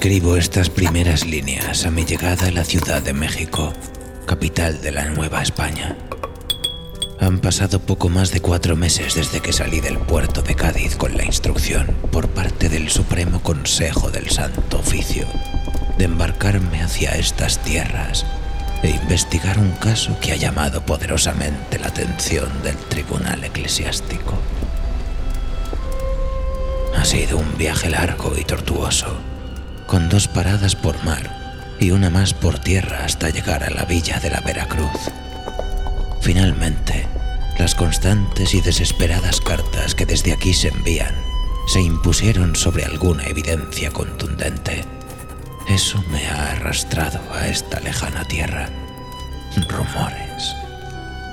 Escribo estas primeras líneas a mi llegada a la Ciudad de México, capital de la Nueva España. Han pasado poco más de cuatro meses desde que salí del puerto de Cádiz con la instrucción, por parte del Supremo Consejo del Santo Oficio, de embarcarme hacia estas tierras e investigar un caso que ha llamado poderosamente la atención del Tribunal Eclesiástico. Ha sido un viaje largo y tortuoso con dos paradas por mar y una más por tierra hasta llegar a la villa de la Veracruz. Finalmente, las constantes y desesperadas cartas que desde aquí se envían se impusieron sobre alguna evidencia contundente. Eso me ha arrastrado a esta lejana tierra. Rumores.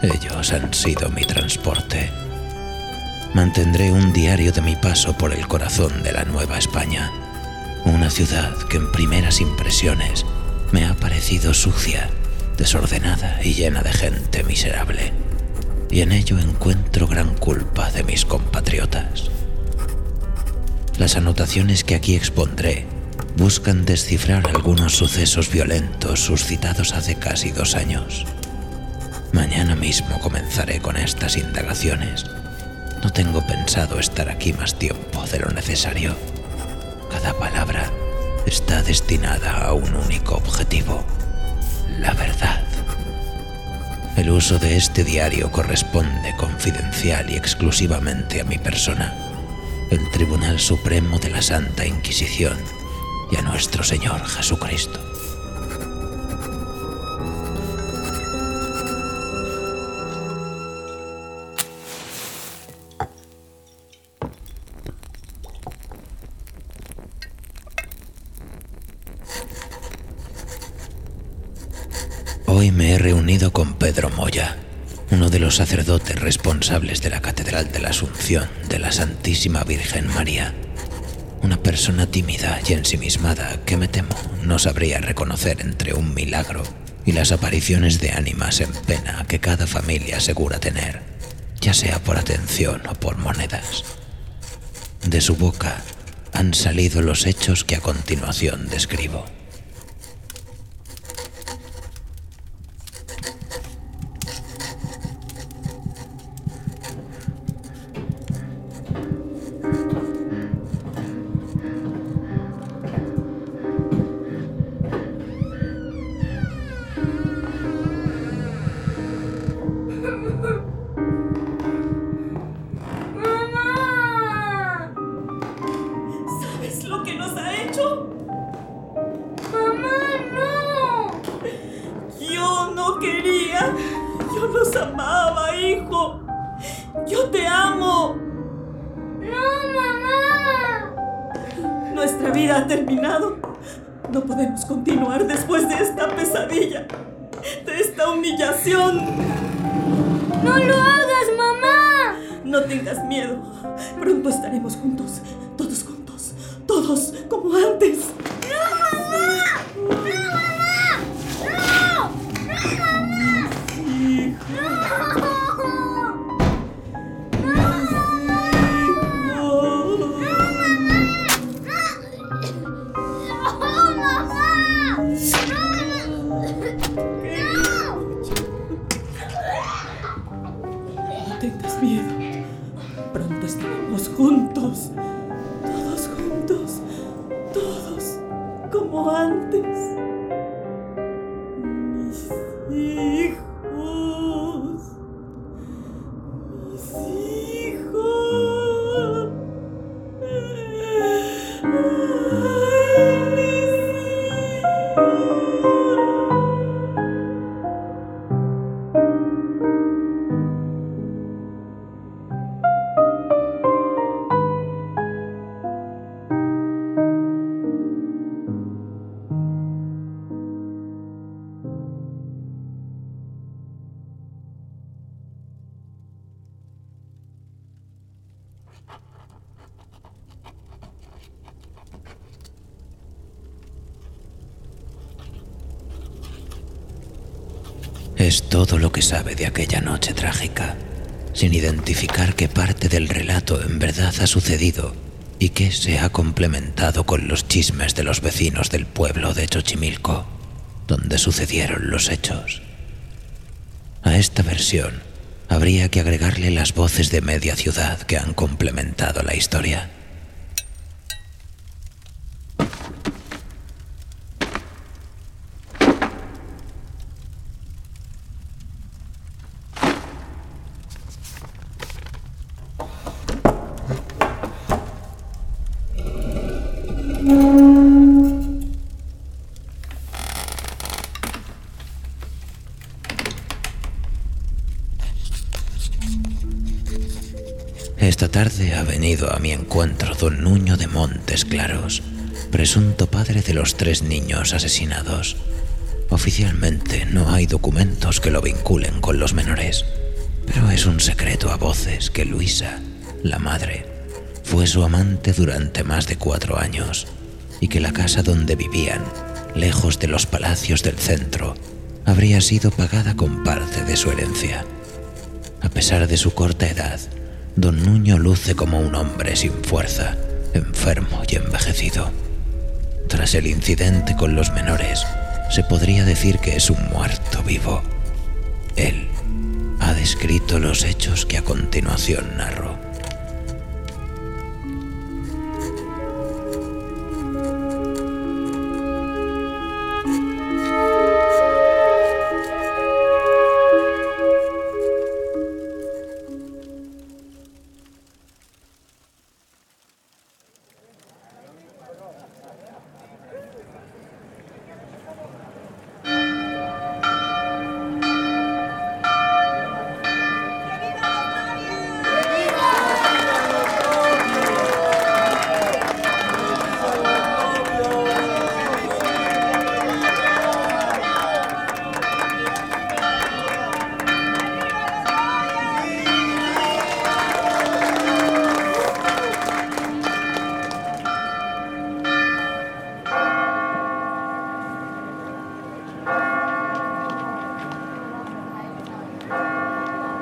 Ellos han sido mi transporte. Mantendré un diario de mi paso por el corazón de la Nueva España una ciudad que en primeras impresiones me ha parecido sucia, desordenada y llena de gente miserable. Y en ello encuentro gran culpa de mis compatriotas. Las anotaciones que aquí expondré buscan descifrar algunos sucesos violentos suscitados hace casi dos años. Mañana mismo comenzaré con estas indagaciones. No tengo pensado estar aquí más tiempo de lo necesario. Cada palabra está destinada a un único objetivo, la verdad. El uso de este diario corresponde confidencial y exclusivamente a mi persona, el Tribunal Supremo de la Santa Inquisición y a nuestro Señor Jesucristo. Uno de los sacerdotes responsables de la Catedral de la Asunción de la Santísima Virgen María. Una persona tímida y ensimismada que me temo no sabría reconocer entre un milagro y las apariciones de ánimas en pena que cada familia asegura tener, ya sea por atención o por monedas. De su boca han salido los hechos que a continuación describo. Yo te amo. ¡No, mamá! Nuestra vida ha terminado. No podemos continuar después de esta pesadilla, de esta humillación. ¡No lo hagas, mamá! No tengas miedo. Pronto estaremos juntos, todos juntos, todos como antes. Es todo lo que sabe de aquella noche trágica, sin identificar qué parte del relato en verdad ha sucedido y qué se ha complementado con los chismes de los vecinos del pueblo de Xochimilco, donde sucedieron los hechos. A esta versión habría que agregarle las voces de media ciudad que han complementado la historia. Tarde ha venido a mi encuentro don Nuño de Montes Claros, presunto padre de los tres niños asesinados. Oficialmente no hay documentos que lo vinculen con los menores, pero es un secreto a voces que Luisa, la madre, fue su amante durante más de cuatro años y que la casa donde vivían, lejos de los palacios del centro, habría sido pagada con parte de su herencia. A pesar de su corta edad, don Nuño luce como un hombre sin fuerza, enfermo y envejecido. Tras el incidente con los menores, se podría decir que es un muerto vivo. Él ha descrito los hechos que a continuación narro.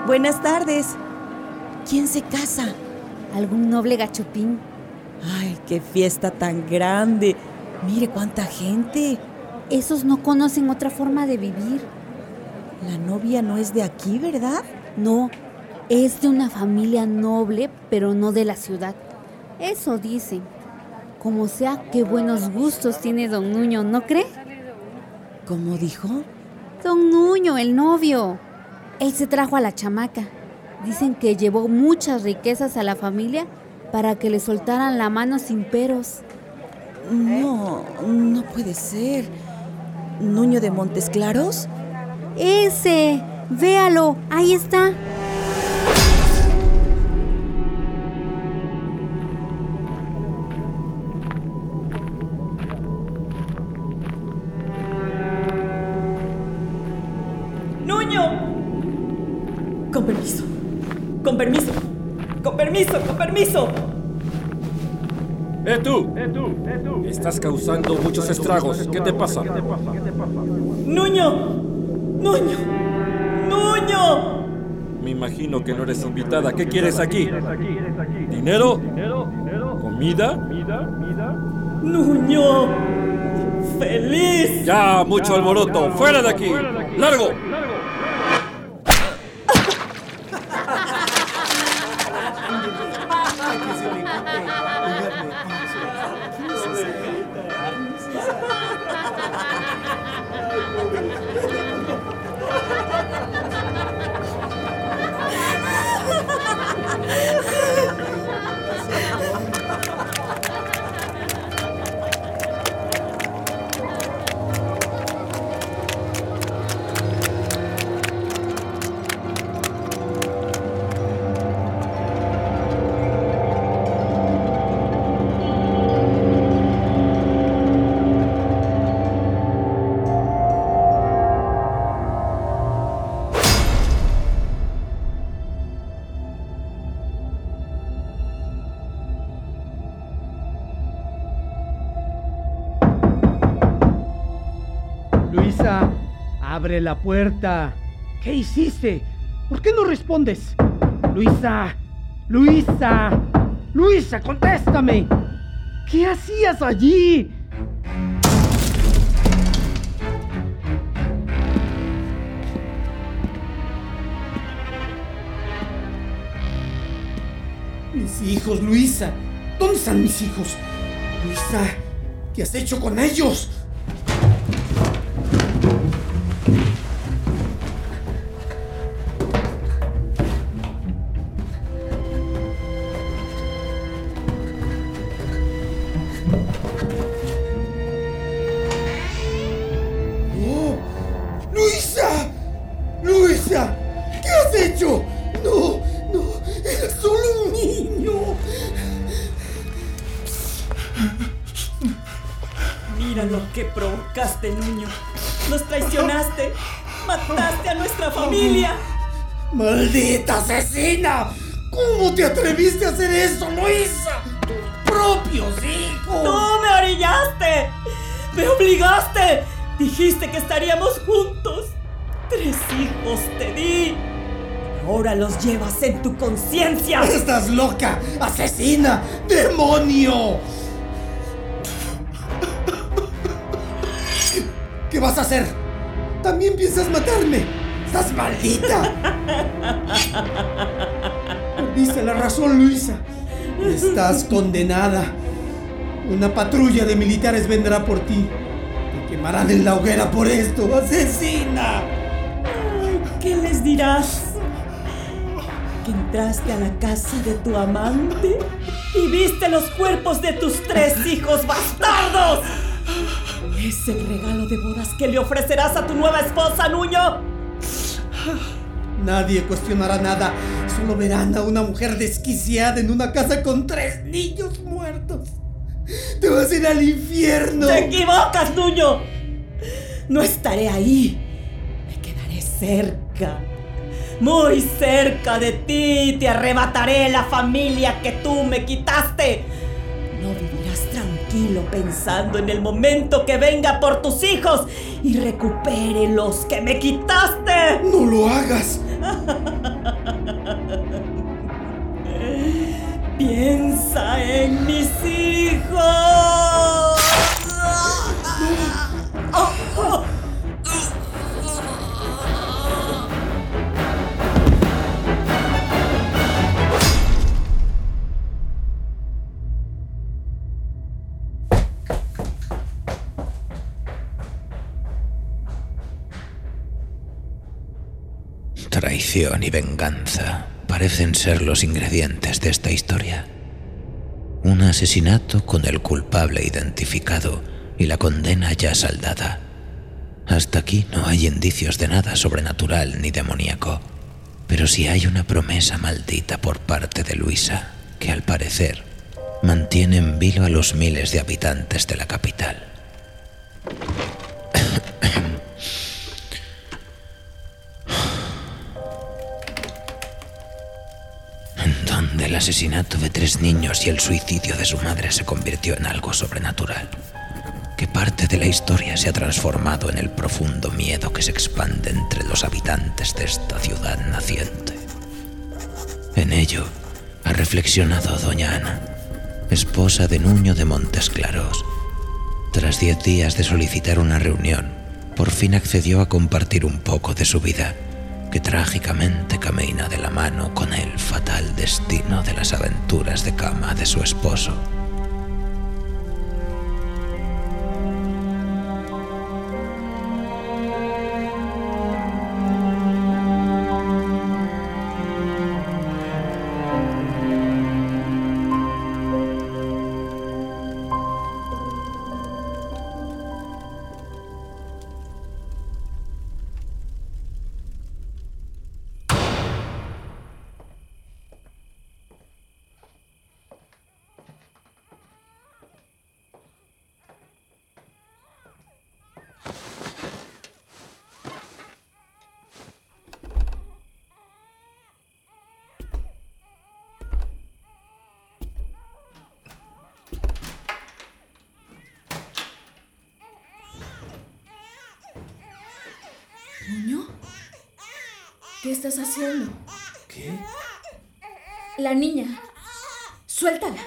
Buenas tardes. ¿Quién se casa? ¿Algún noble gachupín? Ay, qué fiesta tan grande. Mire cuánta gente. Esos no conocen otra forma de vivir. La novia no es de aquí, ¿verdad? No, es de una familia noble, pero no de la ciudad. Eso dicen. Como sea, qué buenos gustos tiene don Nuño, ¿no cree? ¿Cómo dijo? Don Nuño, el novio. Él se trajo a la chamaca. Dicen que llevó muchas riquezas a la familia para que le soltaran la mano sin peros. No, no puede ser. ¿Nuño de Montes Claros? Ese, véalo, ahí está. Con permiso. Con permiso. Con permiso, con permiso. ¡Eh tú! ¡Eh tú! ¡Eh tú! Estás causando muchos estragos. ¿Qué te pasa? ¡Nuño! ¡Nuño! ¡Nuño! Me imagino que no eres invitada. ¿Qué quieres aquí? ¿Dinero? ¿Comida? ¡Nuño! ¡Feliz! Ya, mucho alboroto. ¡Fuera de aquí! ¡Largo! Abre la puerta. ¿Qué hiciste? ¿Por qué no respondes? Luisa, Luisa, Luisa, contéstame. ¿Qué hacías allí? Mis hijos, Luisa. ¿Dónde están mis hijos? Luisa, ¿qué has hecho con ellos? Provocaste, niño. Nos traicionaste. Mataste a nuestra familia. ¡Maldita asesina! ¿Cómo te atreviste a hacer eso, Luisa? ¡Tus propios hijos! ¡Tú me orillaste! ¡Me obligaste! Dijiste que estaríamos juntos. Tres hijos te di. Ahora los llevas en tu conciencia. ¡Estás loca! ¡Asesina! ¡Demonio! Qué vas a hacer? ¿También piensas matarme? ¡Estás maldita! Perdiste la razón, Luisa. Estás condenada. Una patrulla de militares vendrá por ti. Te quemarán en la hoguera por esto, asesina. ¿Qué les dirás? Que entraste a la casa de tu amante y viste los cuerpos de tus tres hijos bastardos. Es el regalo de bodas que le ofrecerás a tu nueva esposa, Nuño. Nadie cuestionará nada. Solo verán a una mujer desquiciada en una casa con tres niños muertos. Te vas a ir al infierno. ¡Te equivocas, Nuño! No estaré ahí. Me quedaré cerca. Muy cerca de ti. Te arrebataré la familia que tú me quitaste. Tranquilo pensando en el momento que venga por tus hijos y recupere los que me quitaste. No lo hagas. Piensa en mis hijos. Y venganza parecen ser los ingredientes de esta historia. Un asesinato con el culpable identificado y la condena ya saldada. Hasta aquí no hay indicios de nada sobrenatural ni demoníaco, pero sí hay una promesa maldita por parte de Luisa, que al parecer mantiene en vilo a los miles de habitantes de la capital. El asesinato de tres niños y el suicidio de su madre se convirtió en algo sobrenatural, que parte de la historia se ha transformado en el profundo miedo que se expande entre los habitantes de esta ciudad naciente. En ello ha reflexionado doña Ana, esposa de Nuño de Montes Claros. Tras diez días de solicitar una reunión, por fin accedió a compartir un poco de su vida que trágicamente camina de la mano con el fatal destino de las aventuras de cama de su esposo. ¿Qué estás haciendo? ¿Qué? La niña. Suéltala.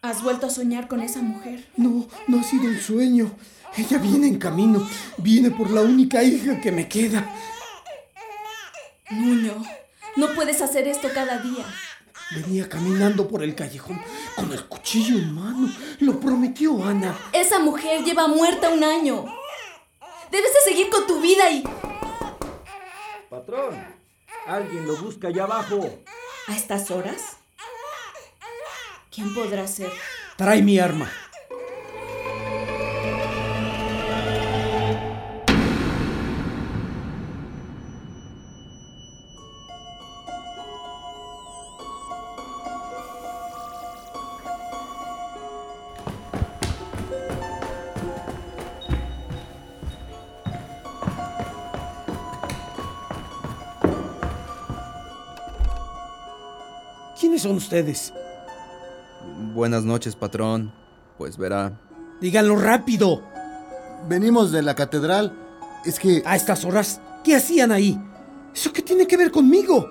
¿Has vuelto a soñar con esa mujer? No, no ha sido un sueño. Ella viene en camino. Viene por la única hija que me queda. Nuño, no puedes hacer esto cada día. Venía caminando por el callejón con el cuchillo en mano. Lo prometió Ana. Esa mujer lleva muerta un año. Debes de seguir con tu vida y... Patrón, alguien lo busca allá abajo. ¿A estas horas? ¿Quién podrá ser? Trae mi arma. ¿Quiénes son ustedes? Buenas noches, patrón. Pues verá. Díganlo rápido. Venimos de la catedral. Es que... ¿A estas horas? ¿Qué hacían ahí? ¿Eso qué tiene que ver conmigo?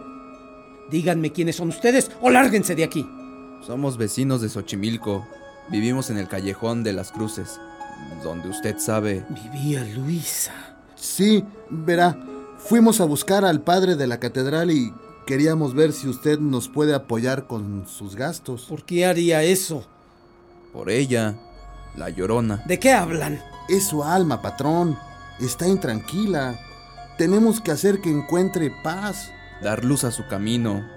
Díganme quiénes son ustedes o lárguense de aquí. Somos vecinos de Xochimilco. Vivimos en el callejón de las cruces, donde usted sabe... Vivía Luisa. Sí, verá. Fuimos a buscar al padre de la catedral y queríamos ver si usted nos puede apoyar con sus gastos. ¿Por qué haría eso? Por ella, la llorona. ¿De qué hablan? Es su alma, patrón. Está intranquila. Tenemos que hacer que encuentre paz. Dar luz a su camino.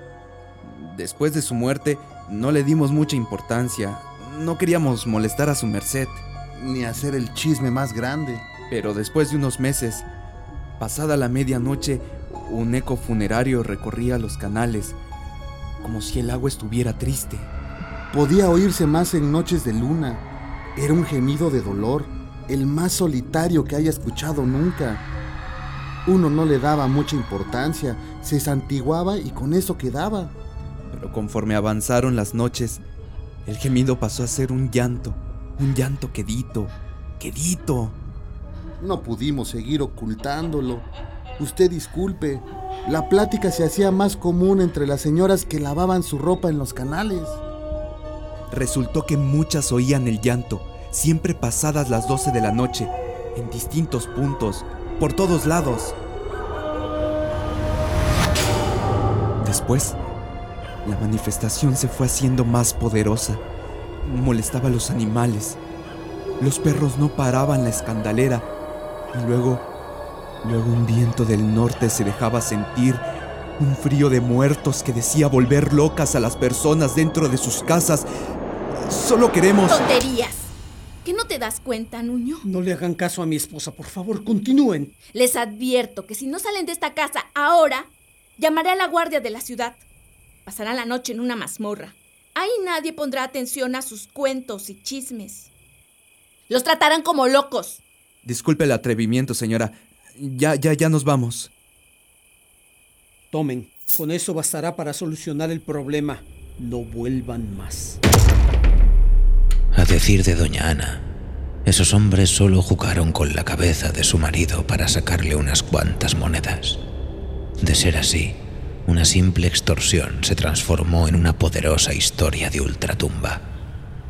Después de su muerte, no le dimos mucha importancia. No queríamos molestar a su merced. Ni hacer el chisme más grande. Pero después de unos meses, pasada la medianoche, un eco funerario recorría los canales, como si el agua estuviera triste. Podía oírse más en noches de luna. Era un gemido de dolor, el más solitario que haya escuchado nunca. Uno no le daba mucha importancia, se santiguaba y con eso quedaba. Pero conforme avanzaron las noches, el gemido pasó a ser un llanto, un llanto quedito, quedito. No pudimos seguir ocultándolo. Usted disculpe, la plática se hacía más común entre las señoras que lavaban su ropa en los canales. Resultó que muchas oían el llanto, siempre pasadas las 12 de la noche, en distintos puntos, por todos lados. Después, la manifestación se fue haciendo más poderosa. Molestaba a los animales. Los perros no paraban la escandalera. Y luego, luego un viento del norte se dejaba sentir, un frío de muertos que decía volver locas a las personas dentro de sus casas. Solo queremos... ¡Tonterías! ¿Que no te das cuenta, Nuño? No le hagan caso a mi esposa, por favor, continúen. Les advierto que si no salen de esta casa ahora, llamaré a la guardia de la ciudad. Pasarán la noche en una mazmorra. Ahí nadie pondrá atención a sus cuentos y chismes. Los tratarán como locos. Disculpe el atrevimiento, señora. Ya, ya, ya nos vamos. Tomen, con eso bastará para solucionar el problema. No vuelvan más. A decir de doña Ana, esos hombres solo jugaron con la cabeza de su marido para sacarle unas cuantas monedas. De ser así, una simple extorsión se transformó en una poderosa historia de ultratumba.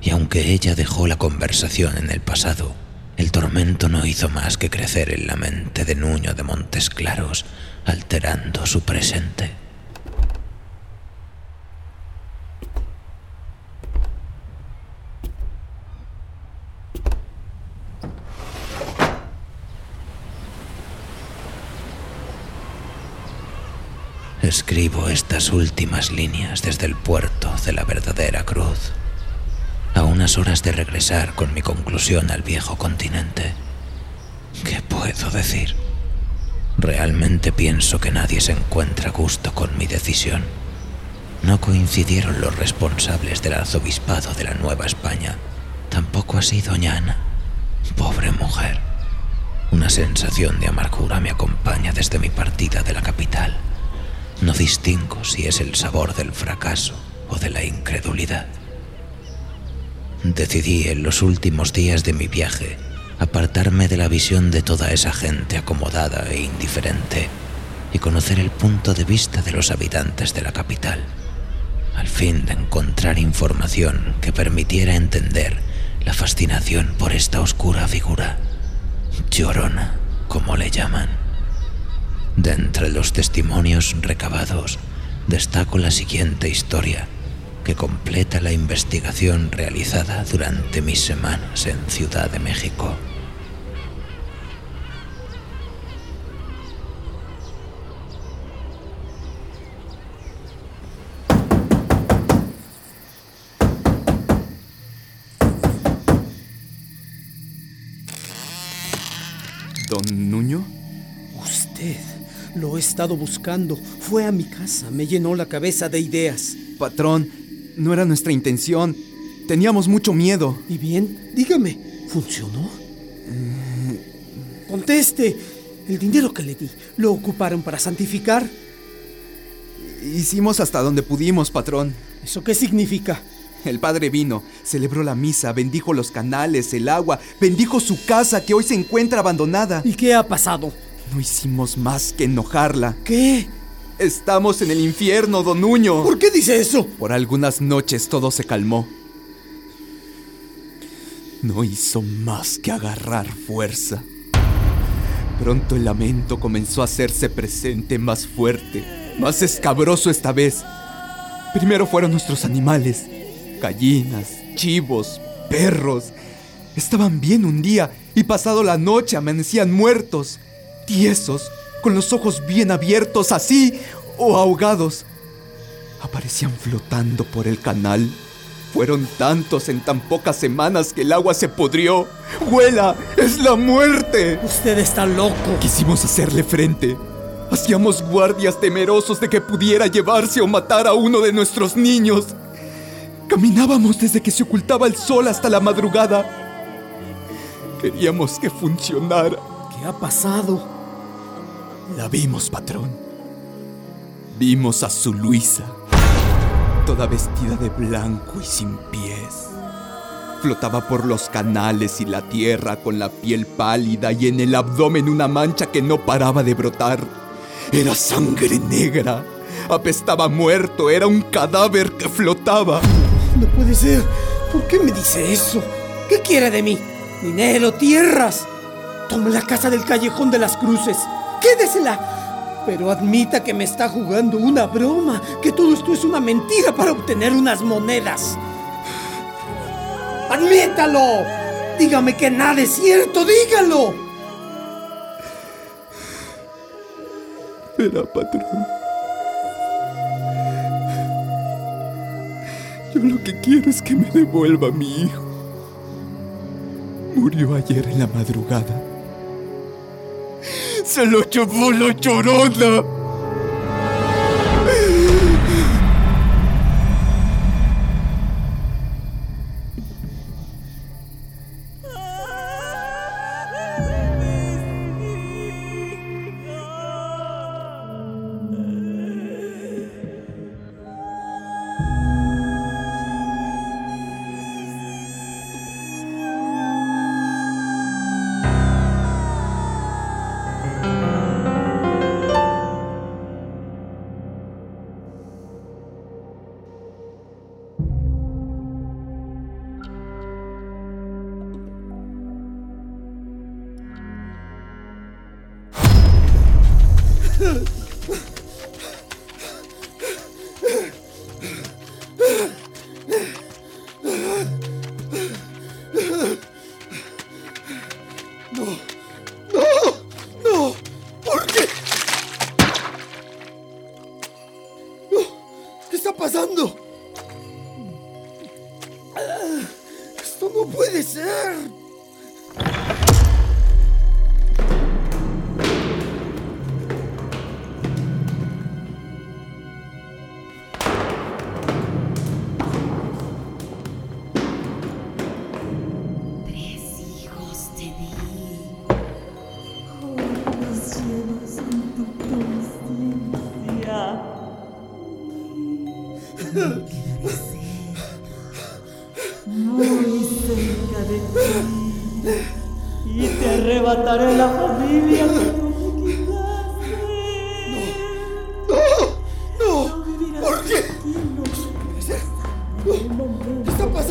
Y aunque ella dejó la conversación en el pasado, el tormento no hizo más que crecer en la mente de Nuño de Montes Claros, alterando su presente. Escribo estas últimas líneas desde el puerto de la verdadera cruz, unas horas de regresar con mi conclusión al viejo continente. ¿Qué puedo decir? Realmente pienso que nadie se encuentra a gusto con mi decisión. No coincidieron los responsables del arzobispado de la Nueva España. Tampoco así doña Ana. Pobre mujer. Una sensación de amargura me acompaña desde mi partida de la capital. No distingo si es el sabor del fracaso o de la incredulidad. Decidí en los últimos días de mi viaje apartarme de la visión de toda esa gente acomodada e indiferente y conocer el punto de vista de los habitantes de la capital, al fin de encontrar información que permitiera entender la fascinación por esta oscura figura, llorona, como le llaman. De entre los testimonios recabados, destaco la siguiente historia que completa la investigación realizada durante mis semanas en Ciudad de México. ¿Don Nuño? Usted. Lo he estado buscando. Fue a mi casa. Me llenó la cabeza de ideas. Patrón, no era nuestra intención. Teníamos mucho miedo. ¿Y bien? Dígame, ¿funcionó? Conteste. El dinero que le di, ¿lo ocuparon para santificar? Hicimos hasta donde pudimos, patrón. ¿Eso qué significa? El padre vino, celebró la misa, bendijo los canales, el agua, bendijo su casa que hoy se encuentra abandonada. ¿Y qué ha pasado? No hicimos más que enojarla. ¿Qué? Estamos en el infierno, don Nuño. ¿Por qué dice eso? Por algunas noches todo se calmó. No hizo más que agarrar fuerza. Pronto el lamento comenzó a hacerse presente más fuerte, más escabroso esta vez. Primero fueron nuestros animales, gallinas, chivos, perros. Estaban bien un día y pasado la noche amanecían muertos, tiesos, con los ojos bien abiertos así o ahogados. Aparecían flotando por el canal. Fueron tantos en tan pocas semanas que el agua se podrió. ¡Huela! ¡Es la muerte! Usted está loco. Quisimos hacerle frente. Hacíamos guardias temerosos de que pudiera llevarse o matar a uno de nuestros niños. Caminábamos desde que se ocultaba el sol hasta la madrugada. Queríamos que funcionara. ¿Qué ha pasado? La vimos, patrón. Vimos a su Luisa, toda vestida de blanco y sin pies. Flotaba por los canales y la tierra con la piel pálida y en el abdomen una mancha que no paraba de brotar. Era sangre negra. Apestaba muerto. Era un cadáver que flotaba. No puede ser. ¿Por qué me dice eso? ¿Qué quiere de mí? ¿Dinero? ¿Tierras? Tome la casa del callejón de las cruces. Quédesela. Pero admita que me está jugando una broma, que todo esto es una mentira para obtener unas monedas. ¡Admítalo! Dígame que nada es cierto, dígalo. Verá, patrón. Yo lo que quiero es que me devuelva a mi hijo. Murió ayer en la madrugada. Se lo llevó la llorona.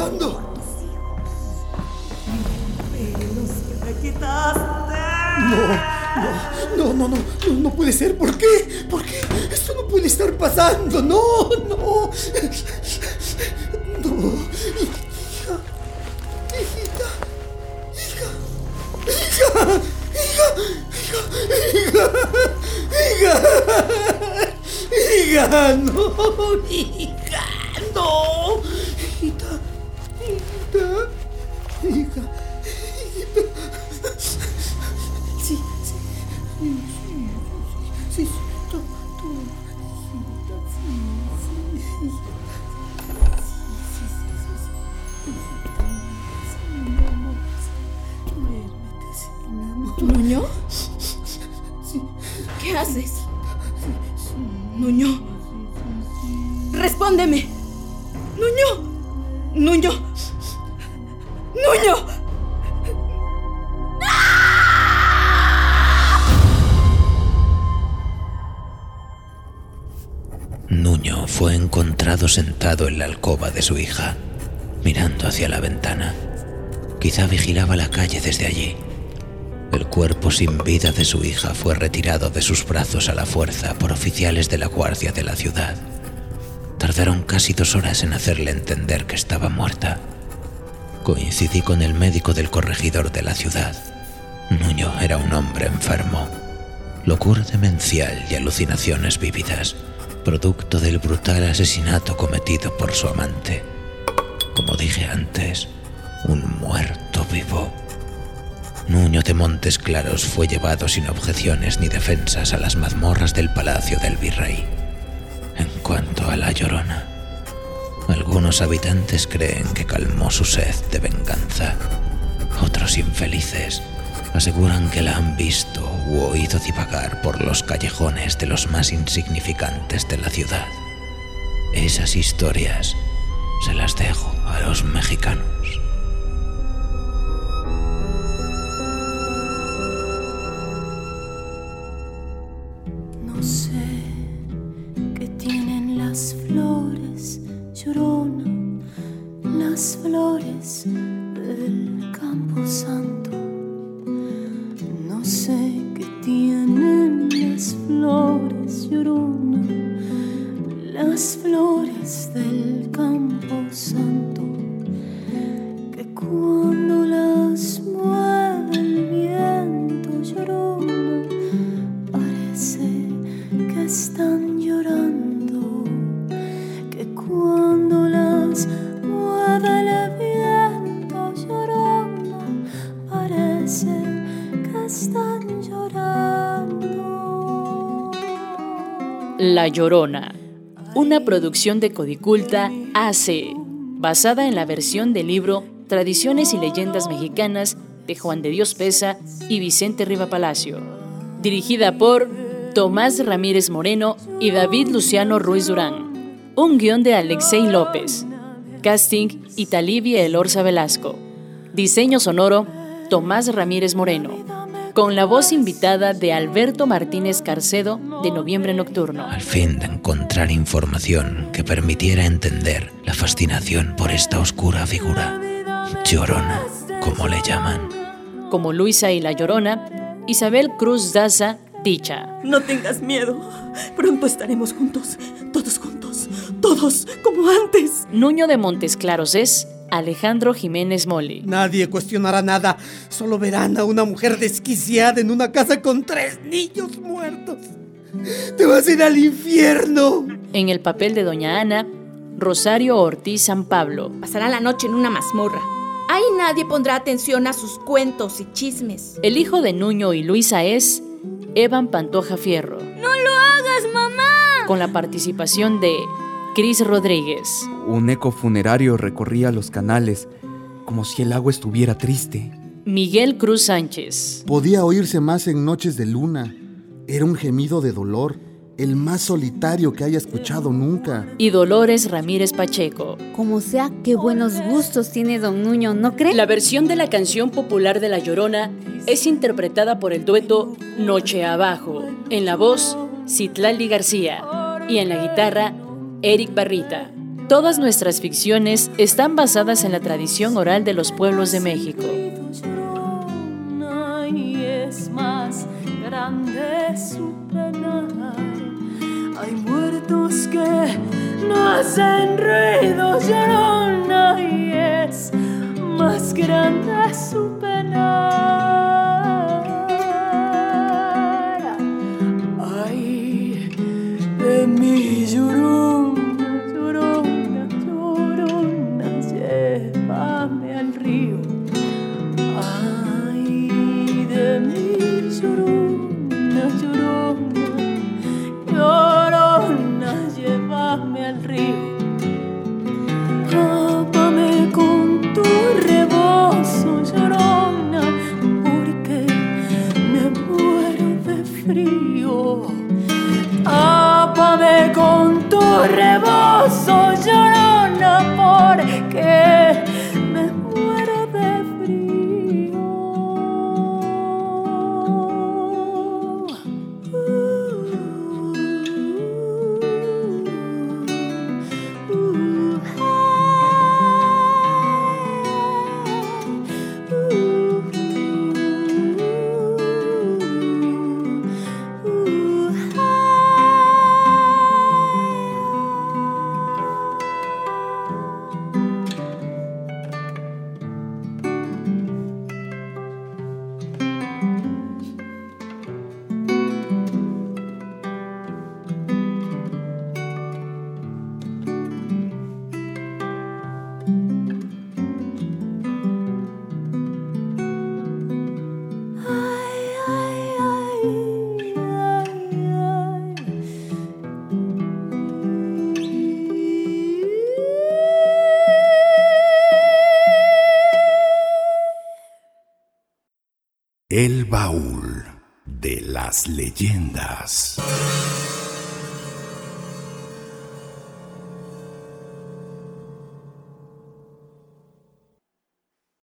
Pasando? No, no, no, no, no, no, puede ser. ¿Por qué? ¿Por qué? Esto no puede estar pasando. No, no. No. Hija, hijita, hija, hija, hija, hija, hija, hija, no, hija, no. Fue encontrado sentado en la alcoba de su hija, mirando hacia la ventana. Quizá vigilaba la calle desde allí. El cuerpo sin vida de su hija fue retirado de sus brazos a la fuerza por oficiales de la guardia de la ciudad. Tardaron casi dos horas en hacerle entender que estaba muerta. Coincidí con el médico del corregidor de la ciudad. Nuño era un hombre enfermo. Locura demencial y alucinaciones vívidas, producto del brutal asesinato cometido por su amante. Como dije antes, un muerto vivo. Nuño de Montes Claros fue llevado sin objeciones ni defensas a las mazmorras del palacio del virrey. En cuanto a la llorona, algunos habitantes creen que calmó su sed de venganza. Otros infelices aseguran que la han visto u oído divagar por los callejones de los más insignificantes de la ciudad. Esas historias se las dejo a los mexicanos. La Llorona, una producción de Codiculta AC, basada en la versión del libro Tradiciones y Leyendas Mexicanas de Juan de Dios Pesa y Vicente Riva Palacio, dirigida por Tomás Ramírez Moreno y David Luciano Ruiz Durán, un guion de Alexei López, casting Italivia Elorza Velasco, diseño sonoro Tomás Ramírez Moreno, con la voz invitada de Alberto Martínez Carcedo de Noviembre Nocturno. Al fin de encontrar información que permitiera entender la fascinación por esta oscura figura, Llorona, como le llaman. Como Luisa y la Llorona, Isabel Cruz Daza, Dicha. No tengas miedo. Pronto estaremos juntos. Todos juntos. Todos como antes. Nuño de Montes Claros es Alejandro Jiménez Moli. Nadie cuestionará nada. Solo verán a una mujer desquiciada en una casa con tres niños muertos. Te vas a ir al infierno. En el papel de Doña Ana, Rosario Ortiz San Pablo. Pasará la noche en una mazmorra. Ahí nadie pondrá atención a sus cuentos y chismes. El hijo de Nuño y Luisa es Evan Pantoja Fierro. ¡No lo hagas, mamá! Con la participación de Cris Rodríguez. Un eco funerario recorría los canales, como si el agua estuviera triste. Miguel Cruz Sánchez. Podía oírse más en noches de luna. Era un gemido de dolor, el más solitario que haya escuchado nunca. Y Dolores Ramírez Pacheco. Como sea, qué buenos gustos tiene don Nuño, ¿no cree? La versión de la canción popular de La Llorona es interpretada por el dueto Noche Abajo, en la voz Citlali García y en la guitarra Eric Barrita. Todas nuestras ficciones están basadas en la tradición oral de los pueblos de México. Hay muertos que no hacen ruido, es más grande su. El baúl de las leyendas.